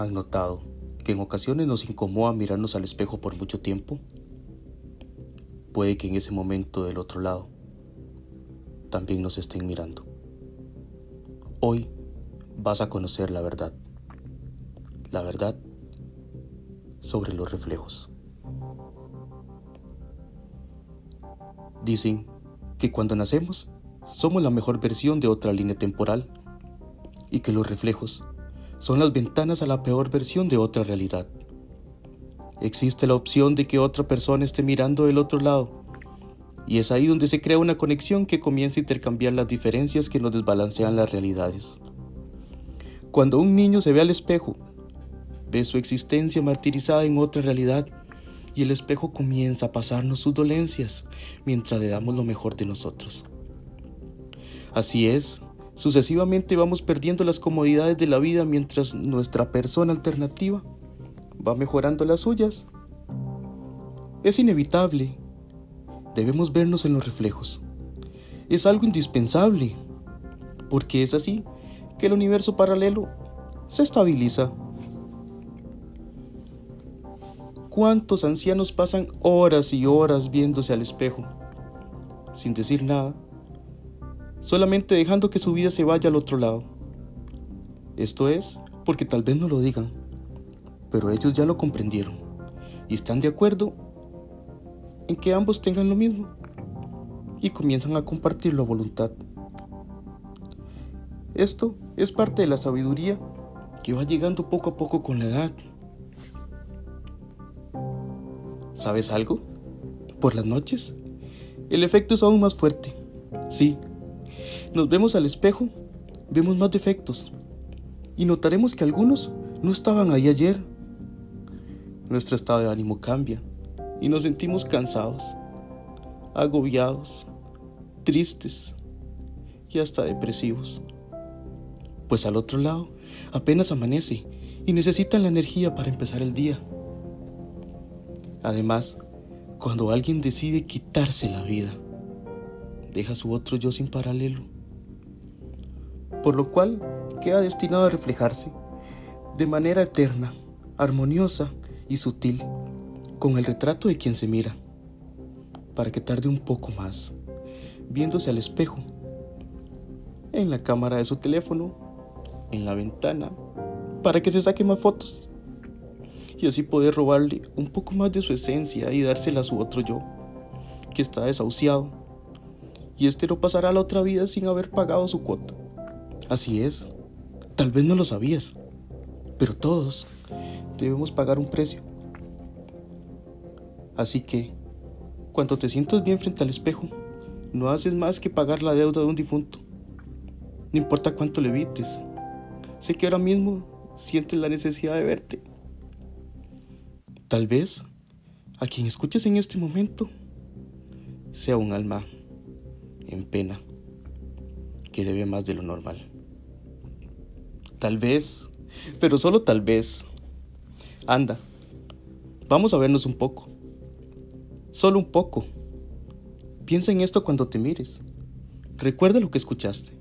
¿Has notado que en ocasiones nos incomoda mirarnos al espejo por mucho tiempo? Puede que en ese momento del otro lado también nos estén mirando. Hoy vas a conocer la verdad. La verdad sobre los reflejos. Dicen que cuando nacemos somos la mejor versión de otra línea temporal y que los reflejos son las ventanas a la peor versión de otra realidad. Existe la opción de que otra persona esté mirando del otro lado y es ahí donde se crea una conexión que comienza a intercambiar las diferencias que nos desbalancean las realidades. Cuando un niño se ve al espejo, ve su existencia martirizada en otra realidad y el espejo comienza a pasarnos sus dolencias mientras le damos lo mejor de nosotros. Así es, sucesivamente vamos perdiendo las comodidades de la vida mientras nuestra persona alternativa va mejorando las suyas. Es inevitable. Debemos vernos en los reflejos. Es algo indispensable, porque es así que el universo paralelo se estabiliza. ¿Cuántos ancianos pasan horas y horas viéndose al espejo, sin decir nada, solamente dejando que su vida se vaya al otro lado? Esto es porque tal vez no lo digan, pero ellos ya lo comprendieron y están de acuerdo en que ambos tengan lo mismo y comienzan a compartirlo a voluntad. Esto es parte de la sabiduría que va llegando poco a poco con la edad. ¿Sabes algo? Por las noches, el efecto es aún más fuerte. Sí, nos vemos al espejo, vemos más defectos y notaremos que algunos no estaban ahí ayer. Nuestro estado de ánimo cambia y nos sentimos cansados, agobiados, tristes y hasta depresivos. Pues al otro lado apenas amanece y necesitan la energía para empezar el día. Además, cuando alguien decide quitarse la vida, deja su otro yo sin paralelo, por lo cual queda destinado a reflejarse de manera eterna, armoniosa y sutil con el retrato de quien se mira, para que tarde un poco más, viéndose al espejo, en la cámara de su teléfono, en la ventana, para que se saque más fotos y así poder robarle un poco más de su esencia y dársela a su otro yo, que está desahuciado, y este no pasará la otra vida sin haber pagado su cuota. Así es, tal vez no lo sabías, pero todos debemos pagar un precio. Así que, cuando te sientas bien frente al espejo, no haces más que pagar la deuda de un difunto. No importa cuánto le evites. Sé que ahora mismo sientes la necesidad de verte. Tal vez a quien escuches en este momento sea un alma en pena que debe más de lo normal. Tal vez, pero solo tal vez. Anda, vamos a vernos un poco. Solo un poco. Piensa en esto cuando te mires. Recuerda lo que escuchaste.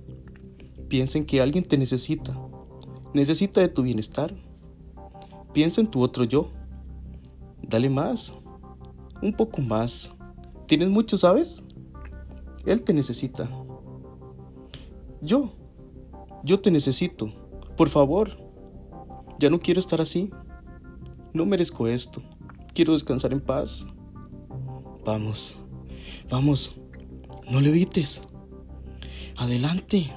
Piensa en que alguien te necesita. Necesita de tu bienestar. Piensa en tu otro yo Dale más, un poco más. Tienes mucho, ¿sabes? Él te necesita. Yo, yo te necesito. Por favor. Ya no quiero estar así. No merezco esto. Quiero descansar en paz. Vamos, vamos. No le evites. Adelante.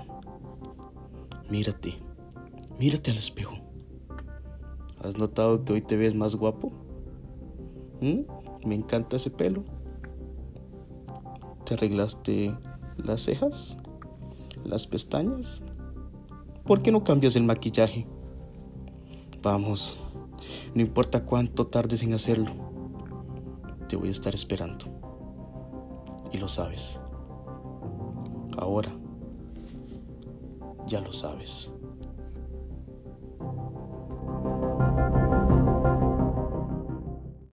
Mírate. Mírate al espejo. ¿Has notado que hoy te ves más guapo? ¿Mm? Me encanta ese pelo. ¿Te arreglaste las cejas? ¿Las pestañas? ¿Por qué no cambias el maquillaje? Vamos, no importa cuánto tardes en hacerlo, te voy a estar esperando. Y lo sabes. Ahora, ya lo sabes.